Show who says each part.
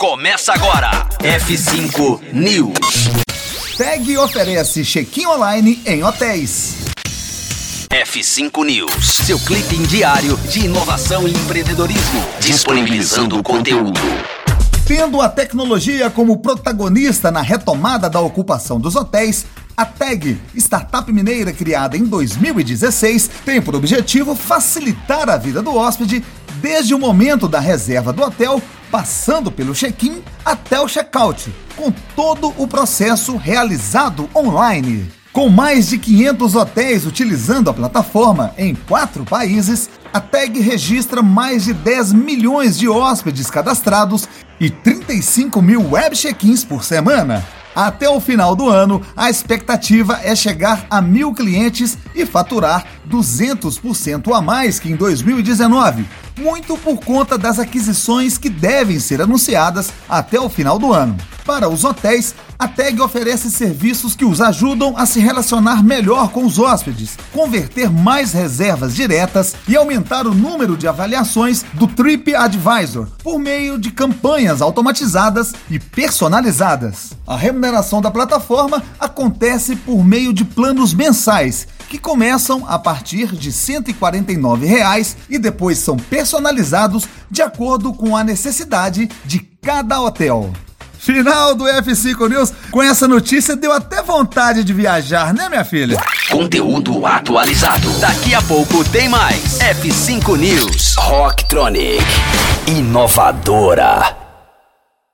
Speaker 1: Começa agora. F5 News.
Speaker 2: TEG oferece check-in online em hotéis.
Speaker 1: F5 News. Seu clipe diário de inovação e empreendedorismo. Disponibilizando o conteúdo.
Speaker 2: Tendo a tecnologia como protagonista na retomada da ocupação dos hotéis, a TAG, startup mineira criada em 2016, tem por objetivo facilitar a vida do hóspede desde o momento da reserva do hotel, passando pelo check-in até o check-out, com todo o processo realizado online. Com mais de 500 hotéis utilizando a plataforma em quatro países, a TAG registra mais de 10 milhões de hóspedes cadastrados e 35 mil web check-ins por semana. Até o final do ano, a expectativa é chegar a mil clientes e faturar 200% a mais que em 2019, muito por conta das aquisições que devem ser anunciadas até o final do ano. Para os hotéis, a TAG oferece serviços que os ajudam a se relacionar melhor com os hóspedes, converter mais reservas diretas e aumentar o número de avaliações do Trip Advisor por meio de campanhas automatizadas e personalizadas. A remuneração da plataforma acontece por meio de planos mensais que começam a partir de 149 reais e depois são personalizados de acordo com a necessidade de cada hotel. Final do F5 News. Com essa notícia deu até vontade de viajar, né, minha filha?
Speaker 1: Conteúdo atualizado. Daqui a pouco tem mais. F5 News. Rocktronic. Inovadora.